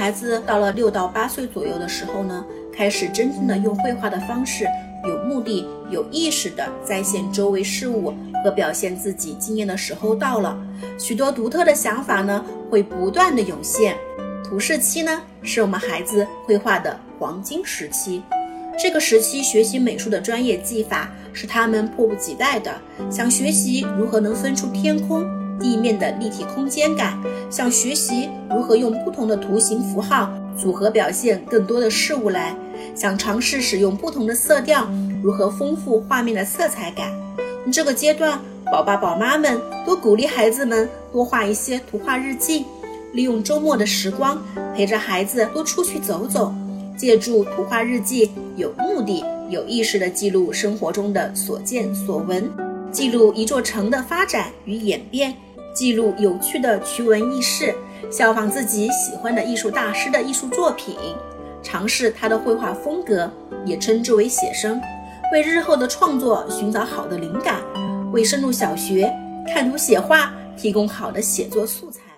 孩子到了六到八岁左右的时候呢，开始真正的用绘画的方式，有目的、有意识的再现周围事物和表现自己经验的时候到了。许多独特的想法呢，会不断的涌现。图示期呢，是我们孩子绘画的黄金时期。这个时期学习美术的专业技法是他们迫不及待的，想学习如何能分出天空、地面的立体空间感，想学习如何用不同的图形符号组合表现更多的事物来，想尝试使用不同的色调，如何丰富画面的色彩感。这个阶段，宝爸宝妈们多鼓励孩子们多画一些图画日记，利用周末的时光陪着孩子多出去走走。借助图画日记，有目的、有意识地记录生活中的所见所闻，记录一座城的发展与演变，记录有趣的趣闻轶事，效仿自己喜欢的艺术大师的艺术作品，尝试他的绘画风格，也称之为写生，为日后的创作寻找好的灵感，为深入小学看图写画提供好的写作素材。